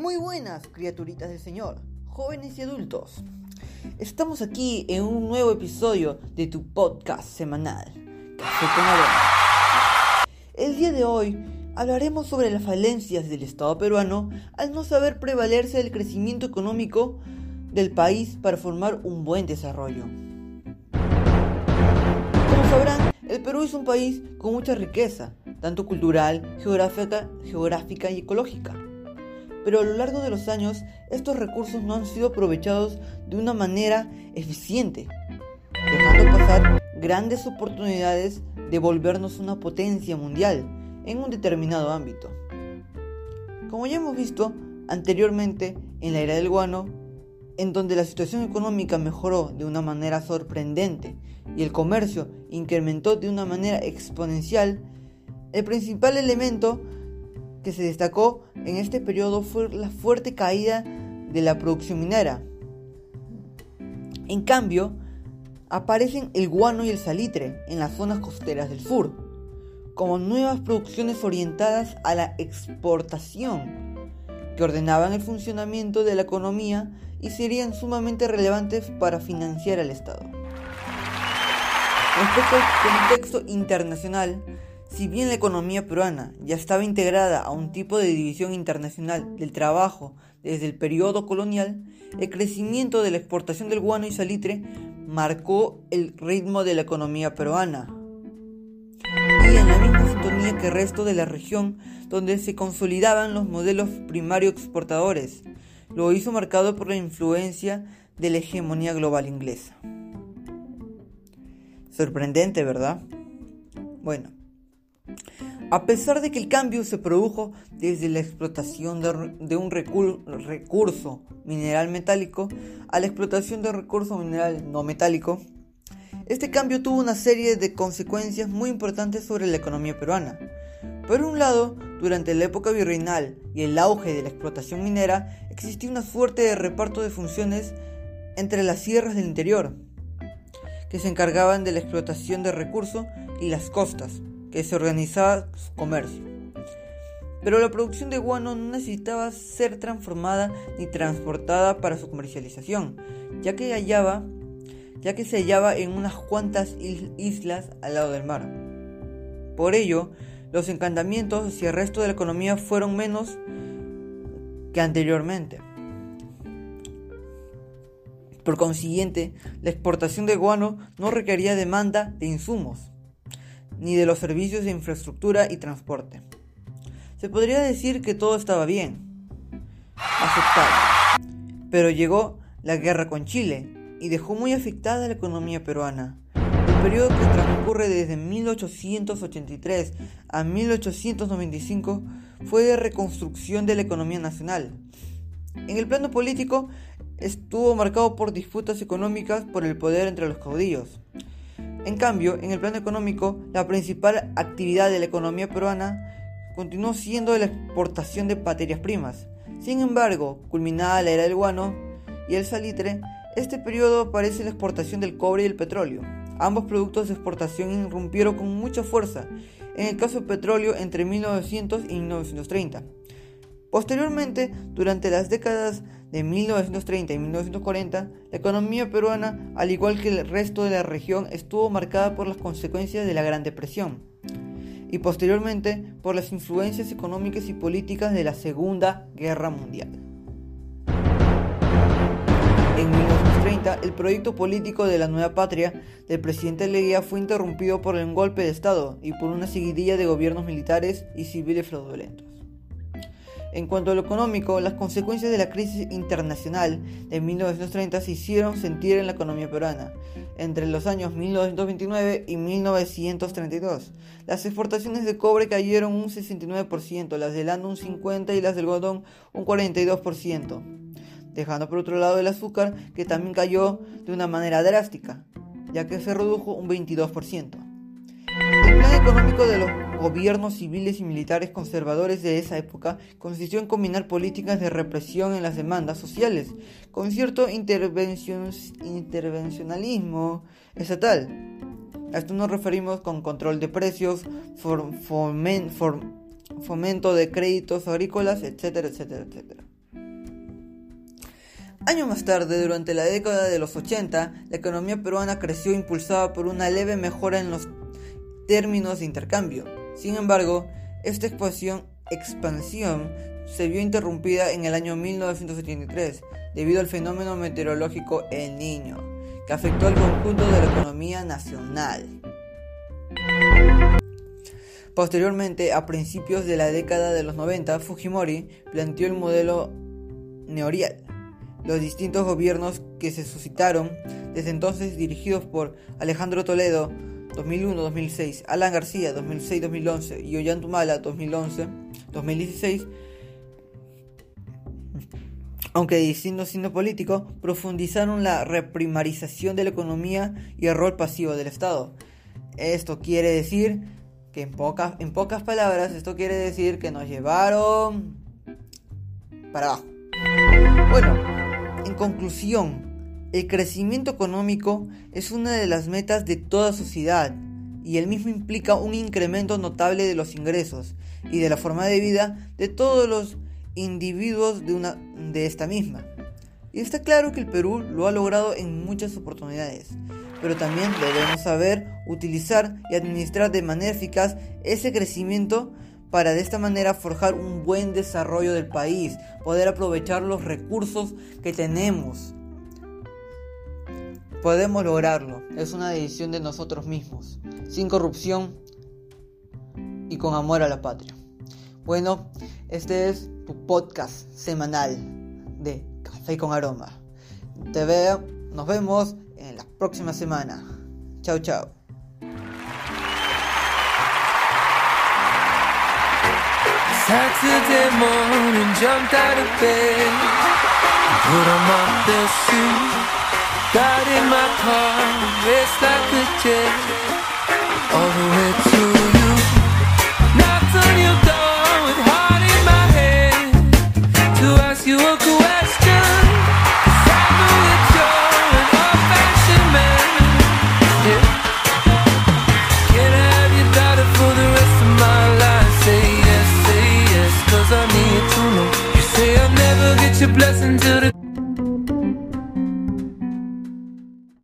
Muy buenas, criaturitas del Señor, jóvenes y adultos. Estamos aquí en un nuevo episodio de tu podcast semanal. El día de hoy hablaremos sobre las falencias del Estado peruano al no saber prevalerse del crecimiento económico del país para formar un buen desarrollo. Como sabrán, el Perú es un país con mucha riqueza, tanto cultural, geográfica, geográfica y ecológica. Pero a lo largo de los años, estos recursos no han sido aprovechados de una manera eficiente, dejando pasar grandes oportunidades de volvernos una potencia mundial en un determinado ámbito. Como ya hemos visto anteriormente en la era del guano, en donde la situación económica mejoró de una manera sorprendente y el comercio incrementó de una manera exponencial, el principal elemento que se destacó en este periodo fue la fuerte caída de la producción minera. En cambio, aparecen el guano y el salitre en las zonas costeras del sur, como nuevas producciones orientadas a la exportación, que ordenaban el funcionamiento de la economía y serían sumamente relevantes para financiar al Estado. Respecto al contexto internacional, si bien la economía peruana ya estaba integrada a un tipo de división internacional del trabajo desde el periodo colonial, el crecimiento de la exportación del guano y salitre marcó el ritmo de la economía peruana. Y en la misma sintonía que el resto de la región, donde se consolidaban los modelos primario exportadores, lo hizo marcado por la influencia de la hegemonía global inglesa. Sorprendente, ¿verdad? Bueno, a pesar de que el cambio se produjo desde la explotación de, un recurso mineral metálico a la explotación de un recurso mineral no metálico, este cambio tuvo una serie de consecuencias muy importantes sobre la economía peruana. Por un lado, durante la época virreinal y el auge de la explotación minera, existía un fuerte reparto de funciones entre las sierras del interior, que se encargaban de la explotación de recursos, y las costas, que se organizaba su comercio. Pero la producción de guano no necesitaba ser transformada ni transportada para su comercialización, ya que, se hallaba en unas cuantas islas al lado del mar. Por ello, los encantamientos hacia el resto de la economía fueron menos que anteriormente. Por consiguiente, la exportación de guano no requería demanda de insumos, ni de los servicios de infraestructura y transporte. Se podría decir que todo estaba bien, aceptable. Pero llegó la guerra con Chile y dejó muy afectada la economía peruana. El periodo que transcurre desde 1883 a 1895 fue de reconstrucción de la economía nacional. En el plano político estuvo marcado por disputas económicas por el poder entre los caudillos. En cambio, en el plano económico, la principal actividad de la economía peruana continuó siendo la exportación de materias primas. Sin embargo, culminada la era del guano y el salitre, este periodo aparece la exportación del cobre y el petróleo. Ambos productos de exportación irrumpieron con mucha fuerza, en el caso del petróleo entre 1900 y 1930. Posteriormente, durante las décadas de 1930 y 1940, la economía peruana, al igual que el resto de la región, estuvo marcada por las consecuencias de la Gran Depresión y posteriormente por las influencias económicas y políticas de la Segunda Guerra Mundial. En 1930, el proyecto político de la nueva patria del presidente Leguía fue interrumpido por un golpe de Estado y por una seguidilla de gobiernos militares y civiles fraudulentos. En cuanto a lo económico, las consecuencias de la crisis internacional de 1930 se hicieron sentir en la economía peruana. Entre los años 1929 y 1932, las exportaciones de cobre cayeron un 69%, las del lana un 50% y las del algodón un 42%, dejando por otro lado el azúcar que también cayó de una manera drástica, ya que se redujo un 22%. El plan económico de los gobiernos civiles y militares conservadores de esa época consistió en combinar políticas de represión en las demandas sociales con cierto intervencionalismo estatal. A esto nos referimos con control de precios, fomento de créditos agrícolas, etcétera, etcétera, etcétera. Años más tarde, durante la década de los 80, la economía peruana creció impulsada por una leve mejora en los términos de intercambio. Sin embargo, esta expansión, expansión se vio interrumpida en el año 1973 debido al fenómeno meteorológico El Niño, que afectó al conjunto de la economía nacional. Posteriormente, a principios de la década de los 90, Fujimori planteó el modelo neorial. Los distintos gobiernos que se suscitaron desde entonces dirigidos por Alejandro Toledo 2001-2006, Alan García 2006-2011 y Ollantumala 2011-2016 aunque distinto signo político, profundizaron la reprimarización de la economía y el rol pasivo del Estado. Esto quiere decir que en pocas, en pocas palabras, esto quiere decir que nos llevaron para abajo. Bueno, en conclusión, el crecimiento económico es una de las metas de toda sociedad y el mismo implica un incremento notable de los ingresos y de la forma de vida de todos los individuos de, una, de esta misma. Y está claro que el Perú lo ha logrado en muchas oportunidades, pero también debemos saber utilizar y administrar de manera eficaz ese crecimiento para de esta manera forjar un buen desarrollo del país, poder aprovechar los recursos que tenemos. Podemos lograrlo, es una decisión de nosotros mismos, sin corrupción y con amor a la patria. Bueno, este es tu podcast semanal de Café con Aroma. Te veo, nos vemos en la próxima semana. Chao, chao. Got in my car, raced like